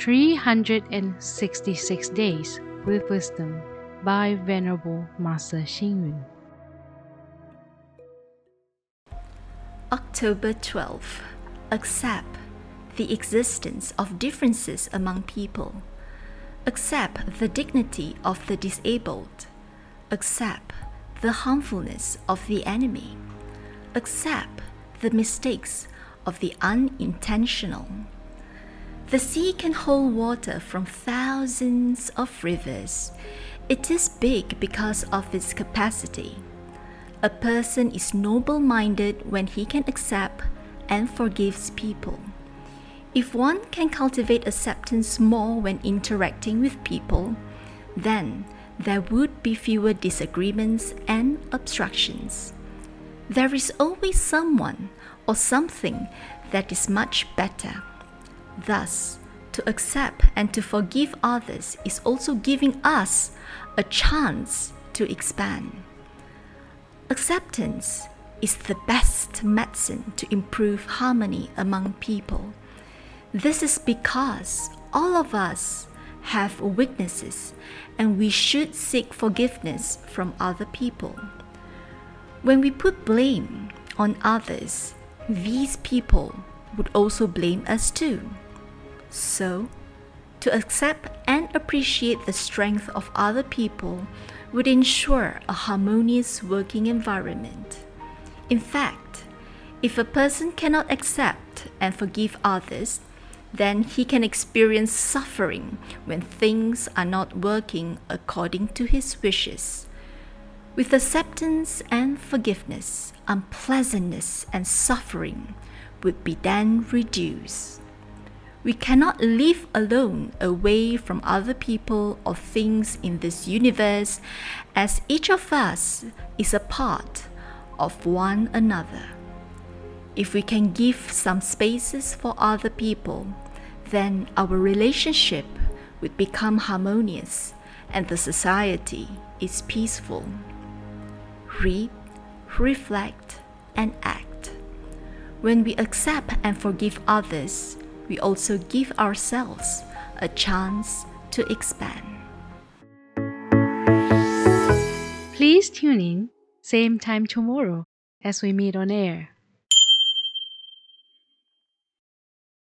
366 Days with Wisdom by Venerable Master Xing Yun. October 12. Accept the existence of differences among people. Accept the dignity of the disabled. Accept the harmfulness of the enemy. Accept the mistakes of the unintentional. The sea can hold water from thousands of rivers. It is big because of its capacity. A person is noble minded when he can accept and forgives people. If one can cultivate acceptance more when interacting with people, then there would be fewer disagreements and obstructions. There is always someone or something that is much better. Thus, to accept and to forgive others is also giving us a chance to expand. Acceptance is the best medicine to improve harmony among people. This is because all of us have weaknesses and we should seek forgiveness from other people. When we put blame on others, these people would also blame us too. So, to accept and appreciate the strength of other people would ensure a harmonious working environment. In fact, if a person cannot accept and forgive others, then he can experience suffering when things are not working according to his wishes. With acceptance and forgiveness, unpleasantness and suffering would be then reduced. We cannot live alone away from other people or things in this universe, as each of us is a part of one another. If we can give some spaces for other people, then our relationship would become harmonious and the society is peaceful. Read, reflect, and act. When we accept and forgive others, we also give ourselves a chance to expand. Please tune in, same time tomorrow as we meet on air.